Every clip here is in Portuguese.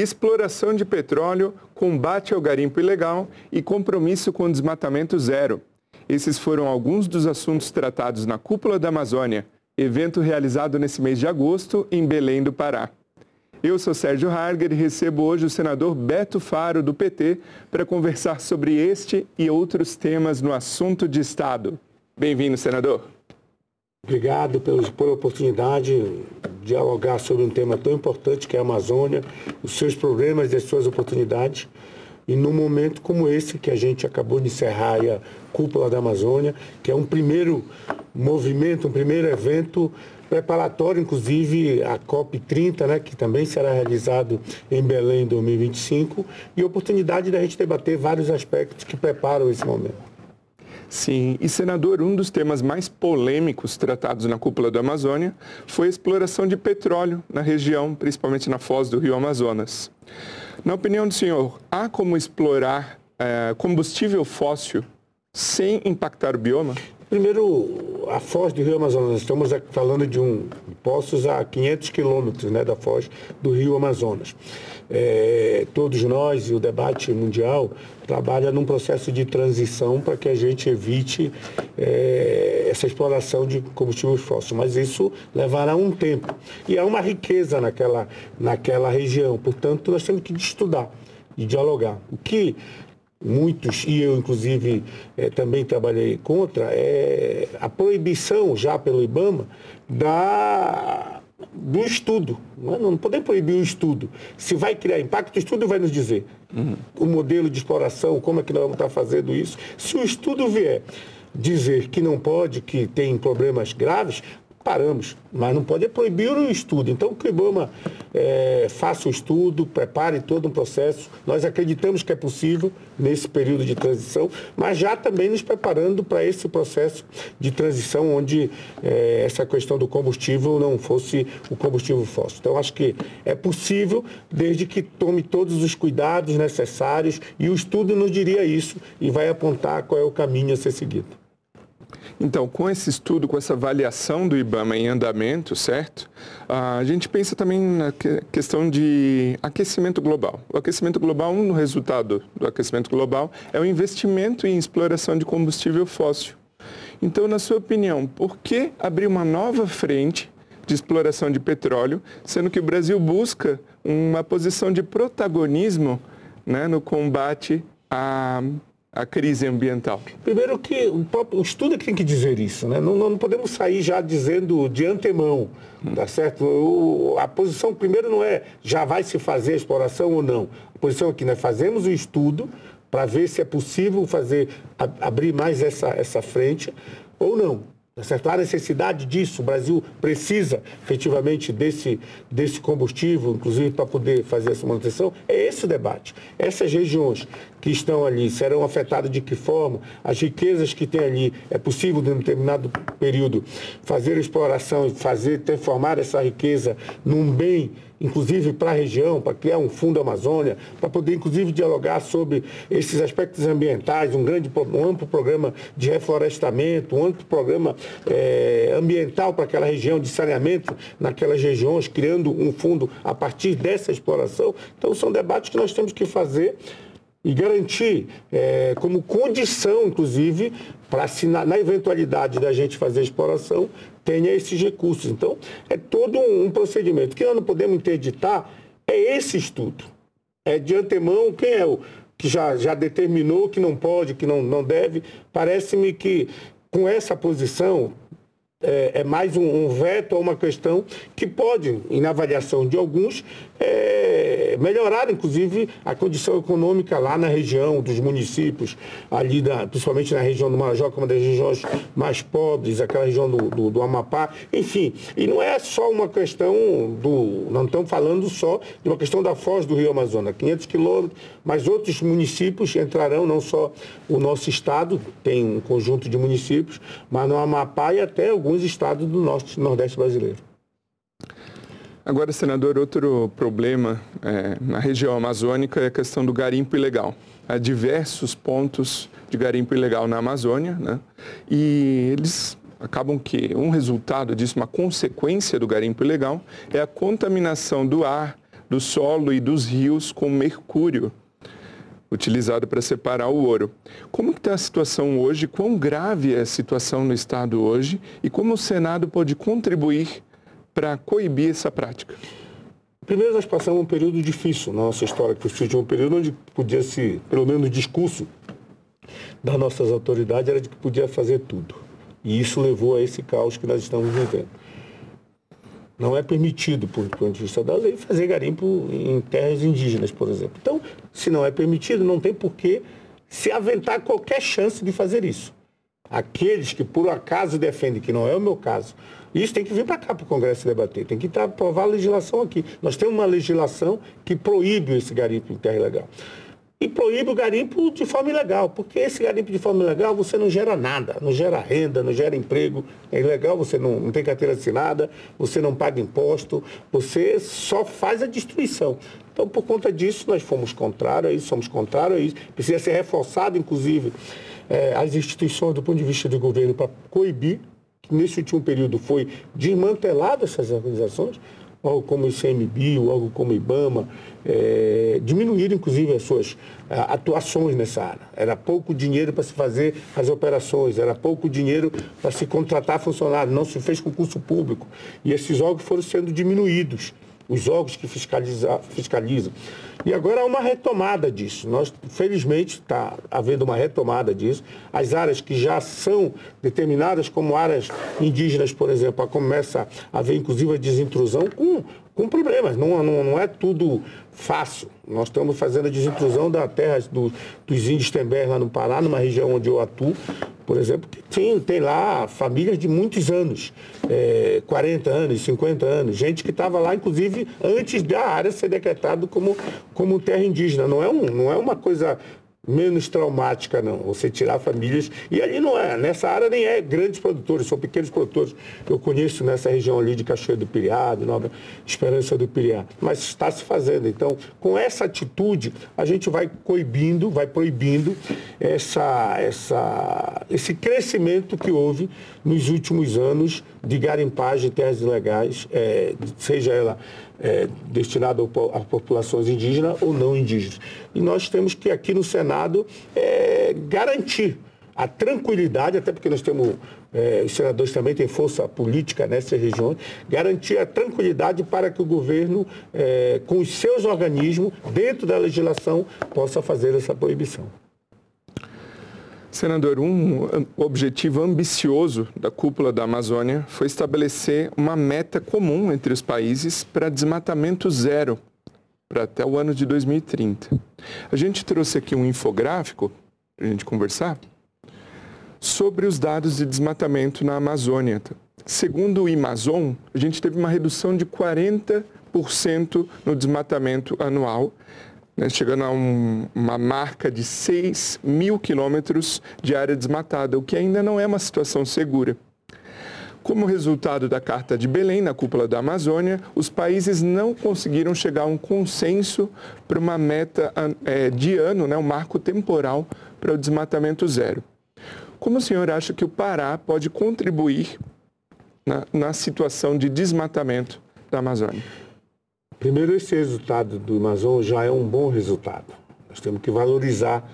exploração de petróleo, combate ao garimpo ilegal e compromisso com o desmatamento zero. Esses foram alguns dos assuntos tratados na Cúpula da Amazônia, evento realizado nesse mês de agosto em Belém do Pará. Eu sou Sérgio Harger e recebo hoje o senador Beto Faro, do PT, para conversar sobre este e outros temas no assunto de Estado. Bem-vindo, senador. Obrigado pela oportunidade de dialogar sobre um tema tão importante que é a Amazônia, os seus problemas e as suas oportunidades. E num momento como esse, que a gente acabou de encerrar a Cúpula da Amazônia, que é um primeiro movimento, um primeiro evento preparatório, inclusive, a COP30, né, que também será realizado em Belém em 2025, e oportunidade da gente debater vários aspectos que preparam esse momento. Sim, e senador, um dos temas mais polêmicos tratados na cúpula da Amazônia foi a exploração de petróleo na região, principalmente na foz do rio Amazonas. Na opinião do senhor, há como explorar é, combustível fóssil sem impactar o bioma? Primeiro, a foz do Rio Amazonas. Estamos falando de um poços a 500 quilômetros né, da foz do Rio Amazonas. É, todos nós e o debate mundial trabalha num processo de transição para que a gente evite é, essa exploração de combustíveis fósseis. Mas isso levará um tempo. E há uma riqueza naquela, naquela região. Portanto, nós temos que estudar e dialogar. O que muitos, e eu inclusive é, também trabalhei contra, é a proibição já pelo IBAMA da, do estudo. Não, é? não podemos proibir o estudo. Se vai criar impacto, o estudo vai nos dizer uhum. o modelo de exploração, como é que nós vamos estar fazendo isso. Se o estudo vier dizer que não pode, que tem problemas graves, paramos, mas não pode proibir o estudo. Então, que o IBAMA é, faça o estudo, prepare todo um processo. Nós acreditamos que é possível nesse período de transição, mas já também nos preparando para esse processo de transição onde é, essa questão do combustível não fosse o combustível fóssil. Então, acho que é possível, desde que tome todos os cuidados necessários e o estudo nos diria isso e vai apontar qual é o caminho a ser seguido. Então, com esse estudo, com essa avaliação do IBAMA em andamento, certo? A gente pensa também na questão de aquecimento global. O aquecimento global, um resultado do aquecimento global é o investimento em exploração de combustível fóssil. Então, na sua opinião, por que abrir uma nova frente de exploração de petróleo, sendo que o Brasil busca uma posição de protagonismo né, no combate a a crise ambiental? Primeiro que o, próprio, o estudo é que tem que dizer isso, né? Não, não podemos sair já dizendo de antemão, tá certo? O, a posição primeiro não é já vai se fazer a exploração ou não. A posição é que nós fazemos o estudo para ver se é possível fazer abrir mais essa, essa frente ou não. Certo? Há necessidade disso, o Brasil precisa efetivamente desse, desse combustível, inclusive para poder fazer essa manutenção. É esse o debate. Essas regiões que estão ali serão afetadas de que forma? As riquezas que tem ali, é possível, em determinado período, fazer a exploração e fazer, transformar essa riqueza num bem inclusive para a região, para criar um fundo Amazônia, para poder inclusive dialogar sobre esses aspectos ambientais, um grande, um amplo programa de reflorestamento, um amplo programa é, ambiental para aquela região de saneamento naquelas regiões, criando um fundo a partir dessa exploração. Então são debates que nós temos que fazer e garantir é, como condição, inclusive, para na, na, eventualidade da gente fazer exploração, tenha esses recursos. Então, é todo um, procedimento. O que nós não podemos interditar é esse estudo. É de antemão, quem é o que já, já determinou que não pode, que não, não deve. Parece-me que com essa posição, é, é mais um, um, veto a uma questão que pode, na avaliação de alguns, é, melhorar, inclusive, a condição econômica lá na região dos municípios, ali da, principalmente na região do Marajó, que é uma das regiões mais pobres, aquela região do, do, do, Amapá, enfim. E não é só uma questão do. Não estamos falando só de uma questão da foz do Rio Amazonas, 500 quilômetros, mas outros municípios entrarão, não só o nosso estado, tem um conjunto de municípios, mas no Amapá e até alguns estados do norte, nordeste brasileiro. Agora, senador, outro problema é, na região amazônica é a questão do garimpo ilegal. Há diversos pontos de garimpo ilegal na Amazônia, né? E eles acabam que um resultado disso, uma consequência do garimpo ilegal, é a contaminação do ar, do solo e dos rios com mercúrio utilizado para separar o ouro. Como está a situação hoje? Quão grave é a situação no Estado hoje? E como o Senado pode contribuir para coibir essa prática? Primeiro, nós passamos um período difícil na nossa história, que foi um período onde podia se, pelo menos o discurso das nossas autoridades era de que podia fazer tudo. E isso levou a esse caos que nós estamos vivendo. Não é permitido, por ponto de vista da lei, fazer garimpo em terras indígenas, por exemplo. Então, se não é permitido, não tem por que se aventar qualquer chance de fazer isso. Aqueles que por acaso defendem, que não é o meu caso, isso tem que vir para cá para o Congresso debater, tem que aprovar a legislação aqui. Nós temos uma legislação que proíbe esse garimpo em terra ilegal e proíbe o garimpo de forma ilegal, porque esse garimpo de forma ilegal você não gera nada, não gera renda, não gera emprego, é ilegal, você não, não tem carteira assinada, você não paga imposto, você só faz a destruição. Então, por conta disso, nós fomos contrários a isso, somos contrários a isso. Precisa ser reforçado, inclusive, eh, as instituições do ponto de vista do governo para coibir, que nesse último período foi desmantelado essas organizações, algo como o ICMBio, algo como o IBAMA, é, diminuíram inclusive as suas a, atuações nessa área. Era pouco dinheiro para se fazer as operações, era pouco dinheiro para se contratar funcionários, não se fez concurso público. E esses órgãos foram sendo diminuídos os órgãos que fiscaliza, fiscalizam. E agora há uma retomada disso. Nós, felizmente, está havendo uma retomada disso. As áreas que já são determinadas como áreas indígenas, por exemplo, começa a haver, inclusive, a desintrusão com, com problemas. Não, não, não é tudo fácil. Nós estamos fazendo a desintrusão da terra do, dos índios Tember lá no Pará, numa região onde eu atuo, por exemplo, que tem, tem lá famílias de muitos anos, é, 40 anos, 50 anos, gente que estava lá, inclusive, antes da área ser decretada como, como terra indígena. Não é, um, não é uma coisa menos traumática, não. Você tirar famílias. E ali não é, nessa área nem é grandes produtores, são pequenos produtores. Eu conheço nessa região ali de Cachoeira do Piriá, de Nova Esperança do Piriá. Mas está se fazendo. Então, com essa atitude, a gente vai coibindo, vai proibindo essa, essa, esse crescimento que houve nos últimos anos de garimpagem de terras ilegais, é, seja ela é, destinado a populações indígenas ou não indígenas. E nós temos que aqui no Senado é, garantir a tranquilidade, até porque nós temos, é, os senadores também têm força política nessas regiões, garantir a tranquilidade para que o governo, é, com os seus organismos, dentro da legislação, possa fazer essa proibição. Senador, um objetivo ambicioso da cúpula da Amazônia foi estabelecer uma meta comum entre os países para desmatamento zero para até o ano de 2030. A gente trouxe aqui um infográfico para a gente conversar sobre os dados de desmatamento na Amazônia. Segundo o Amazon, a gente teve uma redução de 40% no desmatamento anual né, chegando a um, uma marca de 6 mil quilômetros de área desmatada, o que ainda não é uma situação segura. Como resultado da Carta de Belém, na cúpula da Amazônia, os países não conseguiram chegar a um consenso para uma meta é, de ano, né, um marco temporal para o desmatamento zero. Como o senhor acha que o Pará pode contribuir na, na situação de desmatamento da Amazônia? Primeiro, esse resultado do Amazon já é um bom resultado. Nós temos que valorizar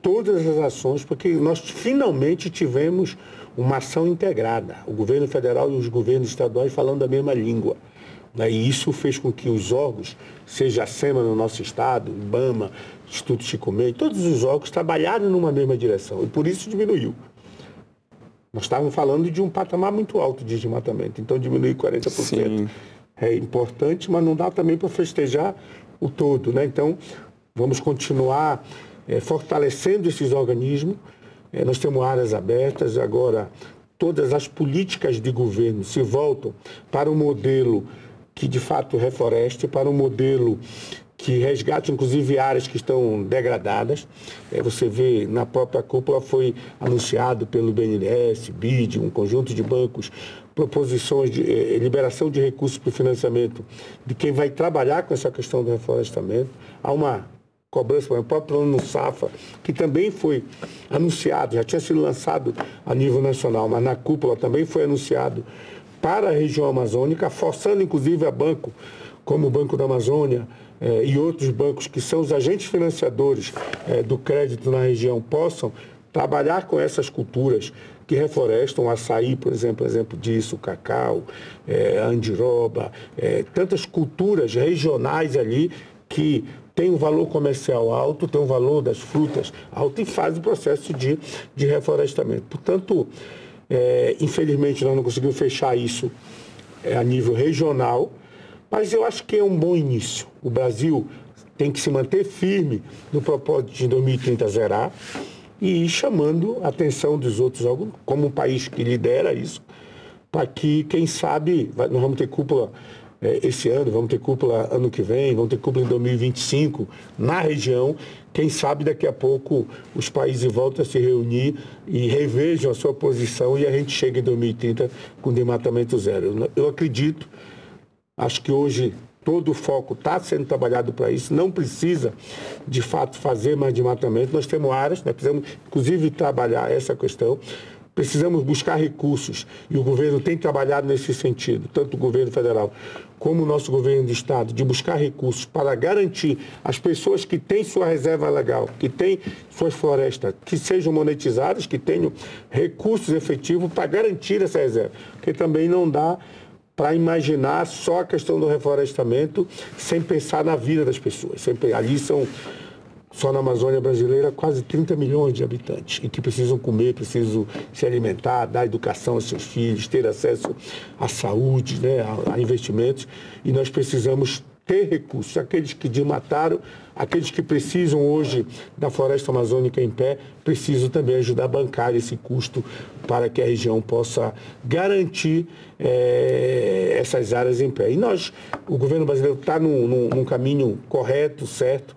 todas as ações, porque nós finalmente tivemos uma ação integrada. O governo federal e os governos estaduais falando a mesma língua. Né? E isso fez com que os órgãos, seja a SEMA no nosso estado, IBAMA, Instituto Chico Mendes, todos os órgãos trabalharam numa mesma direção. E por isso diminuiu. Nós estávamos falando de um patamar muito alto de desmatamento, então diminuiu 40%. Sim é importante, mas não dá também para festejar o todo. Né? Então, vamos continuar é, fortalecendo esses organismos. É, nós temos áreas abertas, agora todas as políticas de governo se voltam para um modelo que de fato refloreste, para um modelo que resgate inclusive áreas que estão degradadas. É, você vê na própria cúpula foi anunciado pelo BNDES, BID, um conjunto de bancos, proposições de eh, liberação de recursos para o financiamento de quem vai trabalhar com essa questão do reflorestamento. Há uma cobrança, o próprio plano no SAFA, que também foi anunciado, já tinha sido lançado a nível nacional, mas na cúpula também foi anunciado para a região amazônica, forçando inclusive a banco como o Banco da Amazônia eh, e outros bancos que são os agentes financiadores eh, do crédito na região possam trabalhar com essas culturas que reflorestam, açaí, por exemplo, exemplo disso, cacau, é, andiroba, é, tantas culturas regionais ali que tem um valor comercial alto, tem um valor das frutas alto e faz o processo de, de reflorestamento. Portanto, é, infelizmente nós não conseguimos fechar isso é, a nível regional, mas eu acho que é um bom início. O Brasil tem que se manter firme no propósito de 2030 zerar e chamando a atenção dos outros, como um país que lidera isso, para que, quem sabe, nós vamos ter cúpula é, esse ano, vamos ter cúpula ano que vem, vamos ter cúpula em 2025 na região. Quem sabe daqui a pouco os países voltam a se reunir e revejam a sua posição e a gente chega em 2030 com desmatamento zero. Eu acredito, acho que hoje todo o foco está sendo trabalhado para isso, não precisa de fato fazer mais desmatamento. Nós temos áreas, nós precisamos inclusive trabalhar essa questão. Precisamos buscar recursos e o governo tem trabalhado nesse sentido, tanto o governo federal como o nosso governo de estado, de buscar recursos para garantir as pessoas que têm sua reserva legal, que têm suas florestas, que sejam monetizadas, que tenham recursos efetivos para garantir essa reserva. Porque também não dá para imaginar só a questão do reflorestamento sem pensar na vida das pessoas. Ali são, só na Amazônia brasileira, quase 30 milhões de habitantes e que precisam comer, precisam se alimentar, dar educação aos seus filhos, ter acesso à saúde, né, a, a investimentos. E nós precisamos ter recursos. Aqueles que desmataram, aqueles que precisam hoje da floresta amazônica em pé, precisam também ajudar a bancar esse custo para que a região possa garantir é, essas áreas em pé. E nós, o governo brasileiro está num, num, num caminho correto, certo.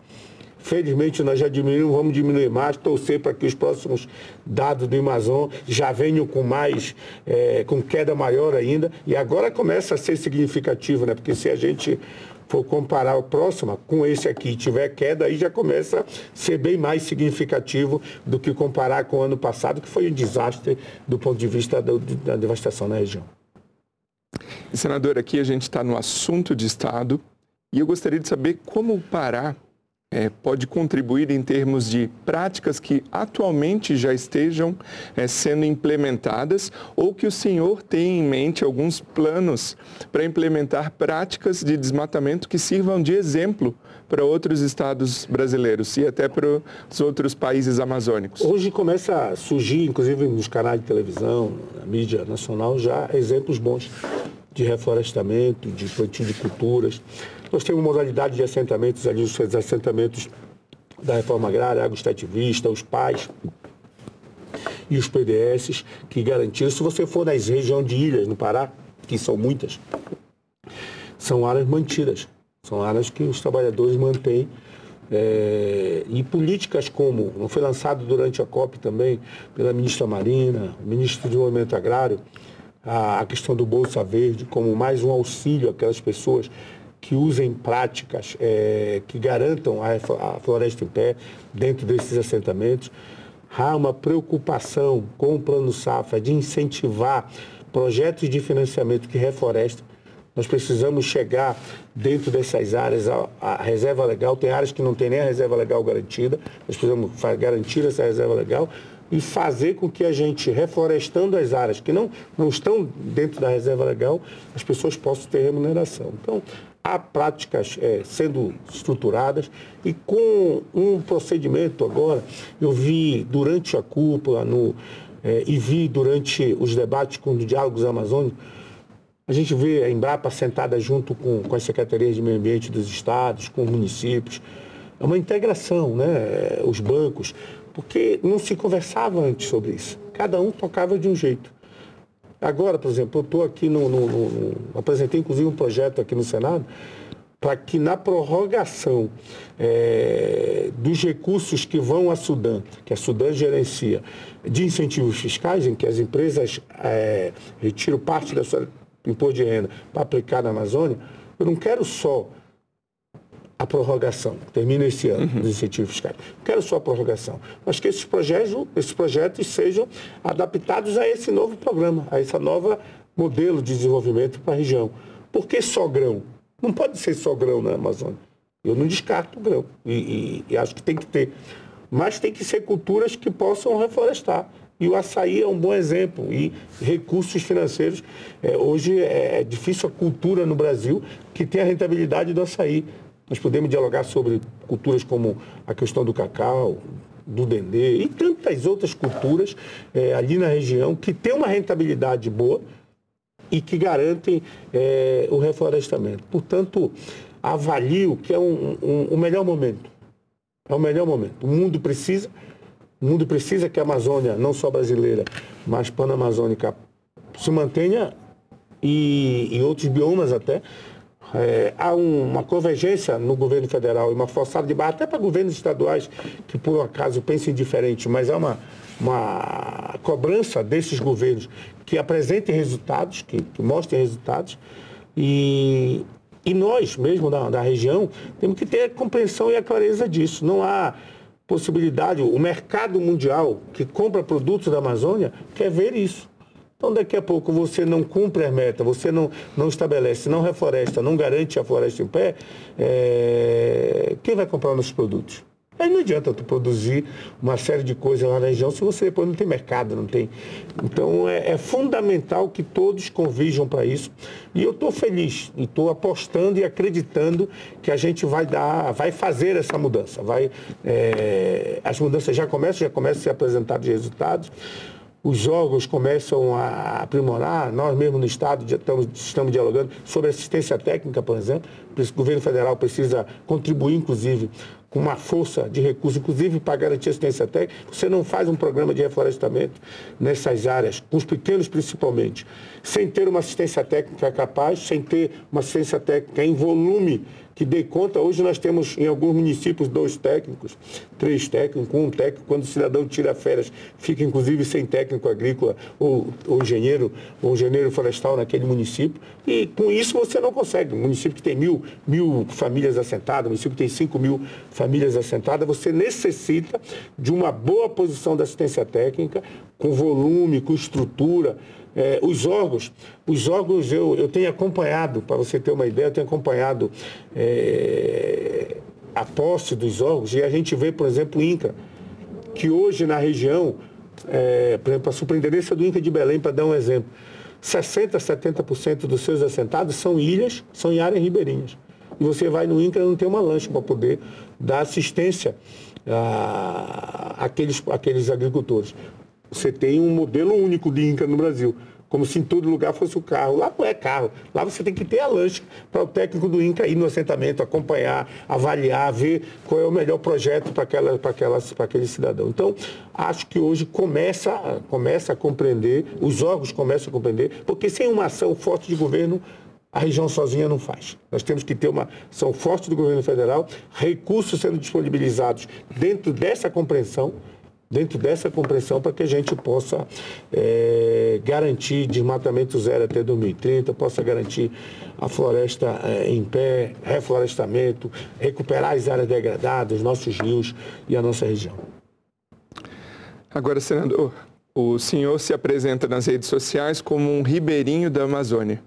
Felizmente nós já diminuímos, vamos diminuir mais, torcer para que os próximos dados do Amazon já venham com mais, é, com queda maior ainda. E agora começa a ser significativo, né? Porque se a gente for comparar o próximo com esse aqui e tiver queda, aí já começa a ser bem mais significativo do que comparar com o ano passado, que foi um desastre do ponto de vista do, da devastação na região. Senador, aqui a gente está no assunto de Estado e eu gostaria de saber como o Pará é, pode contribuir em termos de práticas que atualmente já estejam é, sendo implementadas ou que o senhor tem em mente alguns planos para implementar práticas de desmatamento que sirvam de exemplo para outros estados brasileiros e até para os outros países amazônicos? Hoje começa a surgir, inclusive nos canais de televisão, na mídia nacional, já exemplos bons de reflorestamento, de plantio de culturas. Nós temos modalidade de assentamentos ali, os assentamentos da reforma agrária, agroextrativista, os pais e os PDS que garantiram. Se você for nas regiões de ilhas no Pará, que são muitas, são áreas mantidas. São áreas que os trabalhadores mantêm. É, e políticas como, não foi lançado durante a COP também, pela ministra Marina, ministro do Desenvolvimento Agrário, a, questão do Bolsa Verde como mais um auxílio àquelas pessoas que usem práticas é, que garantam a, a floresta em pé dentro desses assentamentos. Há uma preocupação com o Plano Safra de incentivar projetos de financiamento que reflorestem. Nós precisamos chegar dentro dessas áreas a, a, reserva legal. Tem áreas que não tem nem a reserva legal garantida. Nós precisamos garantir essa reserva legal e fazer com que a gente, reflorestando as áreas que não, não estão dentro da reserva legal, as pessoas possam ter remuneração. Então, há práticas é, sendo estruturadas e com um procedimento agora, eu vi durante a cúpula no, é, e vi durante os debates com os diálogos amazônicos, a gente vê a Embrapa sentada junto com, com as secretarias de meio ambiente dos estados, com os municípios. É uma integração, né? Os bancos, porque não se conversava antes sobre isso. Cada um tocava de um jeito. Agora, por exemplo, eu estou aqui no, no, no, Apresentei inclusive um projeto aqui no Senado para que na prorrogação é, dos recursos que vão à Sudã, que a Sudã gerencia, de incentivos fiscais, em que as empresas é, retiram parte da sua imposto de renda para aplicar na Amazônia, eu não quero só a prorrogação, termina esse ano, uhum. dos incentivos fiscais. Não quero só a prorrogação, mas que esses projetos, esses projetos sejam adaptados a esse novo programa, a esse novo modelo de desenvolvimento para a região. Por que só grão? Não pode ser só grão na Amazônia. Eu não descarto o grão. E, e, e acho que tem que ter. Mas tem que ser culturas que possam reflorestar. E o açaí é um bom exemplo. E recursos financeiros. É, hoje é, é difícil a cultura no Brasil que tem a rentabilidade do açaí. Nós podemos dialogar sobre culturas como a questão do cacau, do dendê e tantas outras culturas é, ali na região que tem uma rentabilidade boa e que garantem é, o reflorestamento. Portanto, avalio que é um, um, o melhor momento. É o melhor momento. O mundo precisa, o mundo precisa que a Amazônia, não só brasileira, mas panamazônica, se mantenha e, e outros biomas até, é, há um, uma convergência no governo federal e uma forçada de barra, até para governos estaduais que por acaso pensem diferente, mas há uma, uma cobrança desses governos que apresentem resultados, que, que mostrem resultados. E, e nós, mesmo da, da região, temos que ter a compreensão e a clareza disso. Não há possibilidade, o mercado mundial que compra produtos da Amazônia quer ver isso. Então, daqui a pouco você não cumpre a meta, você não, não estabelece, não refloresta, não garante a floresta em pé, é... quem vai comprar nossos produtos? Aí não adianta tu produzir uma série de coisas lá na região se você depois não tem mercado, não tem. Então é, é fundamental que todos convijam para isso. E eu estou feliz e estou apostando e acreditando que a gente vai dar, vai fazer essa mudança. Vai, é, as mudanças já começam, já começam a ser apresentados resultados os órgãos começam a aprimorar, nós mesmo no Estado estamos, estamos dialogando sobre assistência técnica, por exemplo, o governo federal precisa contribuir, inclusive, com uma força de recursos, inclusive para garantir assistência técnica. Você não faz um programa de reflorestamento nessas áreas, com os pequenos principalmente, sem ter uma assistência técnica capaz, sem ter uma assistência técnica em volume que dê conta. Hoje nós temos em alguns municípios dois técnicos, três técnicos, um técnico, quando o cidadão tira férias, fica inclusive sem técnico agrícola ou, ou engenheiro, ou engenheiro florestal naquele município. E com isso você não consegue. Um município que tem mil, mil famílias assentadas, um município que tem cinco mil famílias assentadas, você necessita de uma boa posição da assistência técnica, com volume, com estrutura, é, os órgãos, os órgãos eu, eu tenho acompanhado, para você ter uma ideia, eu tenho acompanhado é, a posse dos órgãos e a gente vê, por exemplo, o INCA, que hoje na região, é, por exemplo, a superintendência do INCA de Belém, para dar um exemplo, 60%, 70% dos seus assentados são ilhas, são em áreas ribeirinhas. E você vai no INCA e não tem uma lancha para poder dar assistência àqueles, àqueles agricultores. Você tem um modelo único de Inca no Brasil. Como se em todo lugar fosse o carro. Lá não é carro. Lá você tem que ter a lancha para o técnico do INCA ir no assentamento, acompanhar, avaliar, ver qual é o melhor projeto para aquela, aquela, aquele cidadão. Então, acho que hoje começa, começa a compreender, os órgãos começam a compreender, porque sem uma ação forte de governo, a região sozinha não faz. Nós temos que ter uma ação forte do governo federal, recursos sendo disponibilizados dentro dessa compreensão dentro dessa compreensão para que a gente possa é, garantir desmatamento zero até 2030, possa garantir a floresta é, em pé, reflorestamento, recuperar as áreas degradadas, nossos rios e a nossa região. Agora, senador, o senhor se apresenta nas redes sociais como um ribeirinho da Amazônia.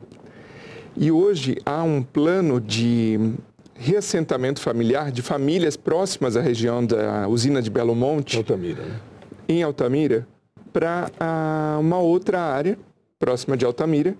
E hoje há um plano de reassentamento familiar de famílias próximas à região da usina de Belo Monte, Altamira, né? em Altamira, para ah, uma outra área próxima de Altamira.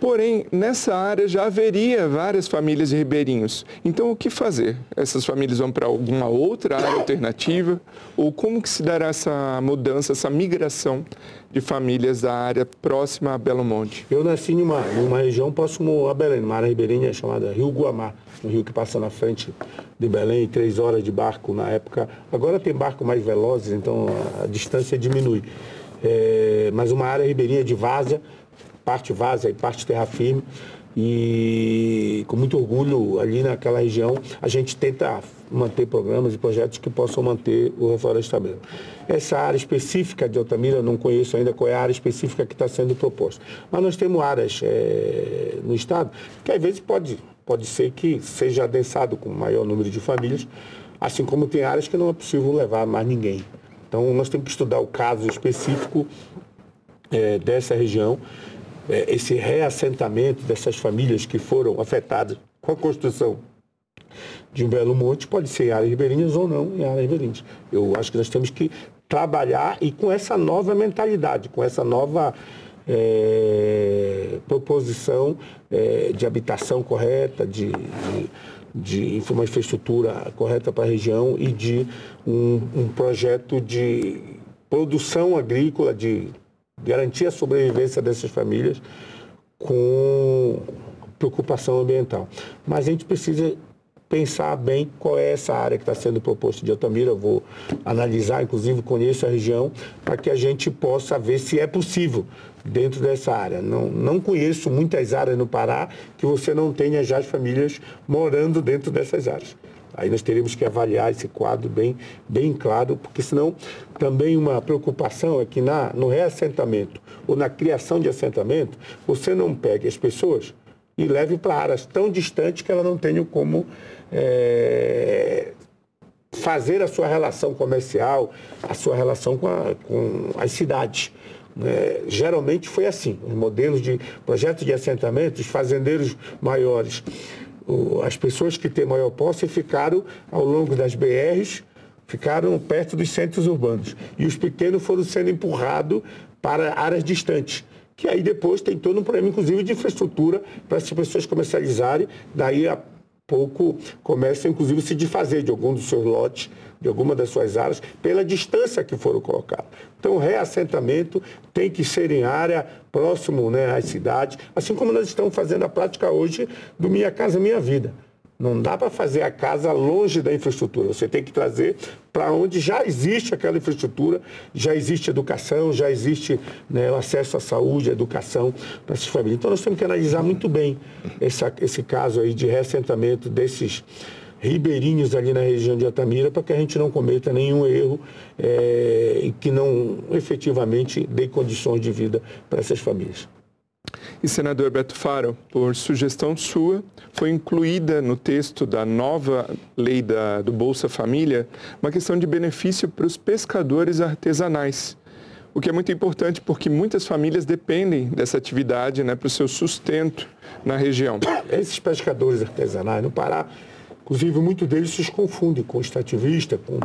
Porém, nessa área já haveria várias famílias de ribeirinhos. Então, o que fazer? Essas famílias vão para alguma outra área alternativa? Ou como que se dará essa mudança, essa migração de famílias da área próxima a Belo Monte? Eu nasci em uma, uma região próximo a Belém, uma área ribeirinha chamada Rio Guamá um rio que passa na frente de Belém, três horas de barco na época. Agora tem barco mais velozes, então a distância diminui. É, mas uma área ribeirinha de várzea, parte várzea e parte terra firme. E com muito orgulho ali naquela região a gente tenta manter programas e projetos que possam manter o reflorestamento. Essa área específica de Altamira, eu não conheço ainda qual é a área específica que está sendo proposta. Mas nós temos áreas é, no estado que às vezes pode pode ser que seja adensado com maior número de famílias, assim como tem áreas que não é possível levar mais ninguém. Então, nós temos que estudar o caso específico é, dessa região, é, esse reassentamento dessas famílias que foram afetadas com a construção de um belo monte, pode ser em áreas ribeirinhas ou não em áreas ribeirinhas. Eu acho que nós temos que trabalhar e com essa nova mentalidade, com essa nova é, proposição é, de habitação correta, de, de, de, uma infraestrutura correta para a região e de um, um projeto de produção agrícola, de garantir a sobrevivência dessas famílias com preocupação ambiental. Mas a gente precisa pensar bem qual é essa área que está sendo proposta de Altamira. Eu vou analisar, inclusive conheço a região, para que a gente possa ver se é possível dentro dessa área. Não, não conheço muitas áreas no Pará que você não tenha já as famílias morando dentro dessas áreas. Aí nós teríamos que avaliar esse quadro bem, bem claro, porque senão também uma preocupação é que na, no reassentamento ou na criação de assentamento, você não pegue as pessoas e leve para áreas tão distantes que ela não tenham como é, fazer a sua relação comercial, a sua relação com, a, com as cidades. É, geralmente foi assim, os modelos de projetos de assentamentos, fazendeiros maiores, as pessoas que têm maior posse ficaram ao longo das BRs, ficaram perto dos centros urbanos. E os pequenos foram sendo empurrados para áreas distantes que aí depois tem todo um problema, inclusive, de infraestrutura para as pessoas comercializarem, daí a pouco começam, inclusive, se desfazer de algum dos seus lotes, de alguma das suas áreas, pela distância que foram colocados. Então, o reassentamento tem que ser em área próximo né, às cidades, assim como nós estamos fazendo a prática hoje do Minha Casa Minha Vida. Não dá para fazer a casa longe da infraestrutura. Você tem que trazer para onde já existe aquela infraestrutura, já existe educação, já existe né, o acesso à saúde, à educação para essas famílias. Então nós temos que analisar muito bem essa, esse caso aí de reassentamento desses ribeirinhos ali na região de Atamira para que a gente não cometa nenhum erro é, e que não efetivamente dê condições de vida para essas famílias. E senador Beto Faro, por sugestão sua, foi incluída no texto da nova lei da, do Bolsa Família uma questão de benefício para os pescadores artesanais. O que é muito importante porque muitas famílias dependem dessa atividade né, para o seu sustento na região. Esses pescadores artesanais no Pará, inclusive muitos deles se confundem com extrativista, com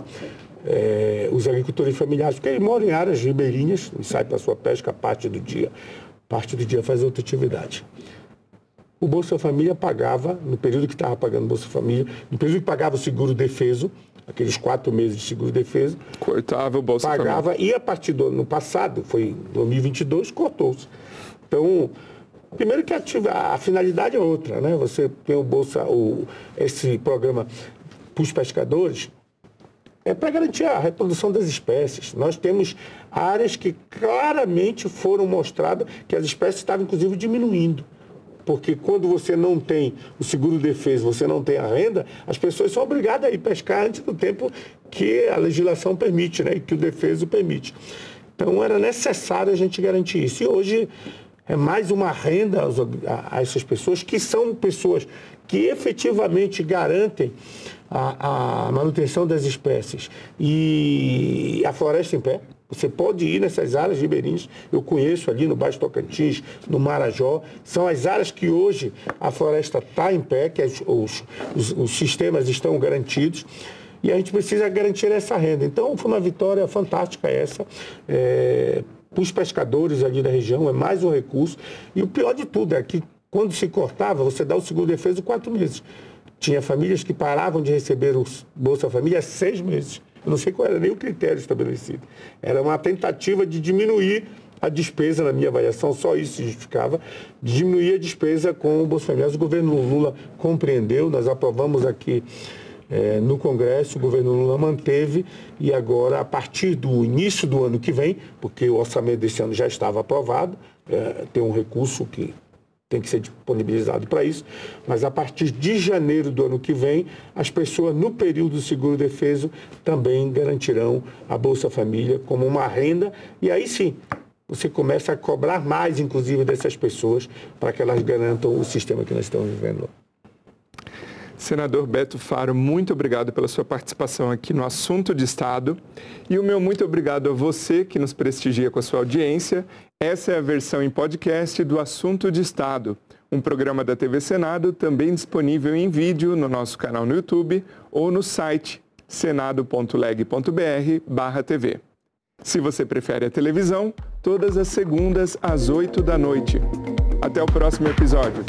é, os agricultores familiares, porque eles moram em áreas ribeirinhas e saem para sua pesca parte do dia parte do dia fazer outra atividade. O Bolsa Família pagava, no período que estava pagando Bolsa Família, no período que pagava o seguro defeso, aqueles quatro meses de seguro defeso, cortava o Bolsa pagava, Família. e a partir do ano passado, foi 2022, cortou-se. Então, primeiro que ativa, a finalidade é outra, né? Você tem o Bolsa, o, esse programa para os pescadores, é para garantir a reprodução das espécies. Nós temos áreas que claramente foram mostradas que as espécies estavam, inclusive, diminuindo. Porque quando você não tem o seguro defesa, você não tem a renda, as pessoas são obrigadas a ir pescar antes do tempo que a legislação permite, né? Que o defeso permite. Então era necessário a gente garantir isso. E hoje é mais uma renda a essas pessoas, que são pessoas que efetivamente garantem a, a manutenção das espécies e a floresta em pé. Você pode ir nessas áreas ribeirinhas, eu conheço ali no Baixo Tocantins, no Marajó, são as áreas que hoje a floresta está em pé, que os, os, os, sistemas estão garantidos, e a gente precisa garantir essa renda. Então foi uma vitória fantástica essa. É, para os pescadores ali da região, é mais um recurso. E o pior de tudo é que quando se cortava, você dá o seguro defesa quatro meses. Tinha famílias que paravam de receber o Bolsa Família há seis meses. Eu não sei qual era nem o critério estabelecido. Era uma tentativa de diminuir a despesa, na minha avaliação, só isso justificava, diminuir a despesa com o Bolsa Família. Mas o governo Lula compreendeu, nós aprovamos aqui é, no Congresso, o governo Lula manteve e agora, a partir do início do ano que vem, porque o orçamento desse ano já estava aprovado, é, tem um recurso que tem que ser disponibilizado para isso, mas a partir de janeiro do ano que vem, as pessoas no período do seguro defeso também garantirão a Bolsa Família como uma renda e aí sim, você começa a cobrar mais, inclusive, dessas pessoas para que elas garantam o sistema que nós estamos vivendo. Senador Beto Faro, muito obrigado pela sua participação aqui no Assunto de Estado. E o meu muito obrigado a você que nos prestigia com a sua audiência. Essa é a versão em podcast do Assunto de Estado, um programa da TV Senado também disponível em vídeo no nosso canal no YouTube ou no site senado.leg.br/tv. Se você prefere a televisão, todas as segundas às 8 da noite. Até o próximo episódio.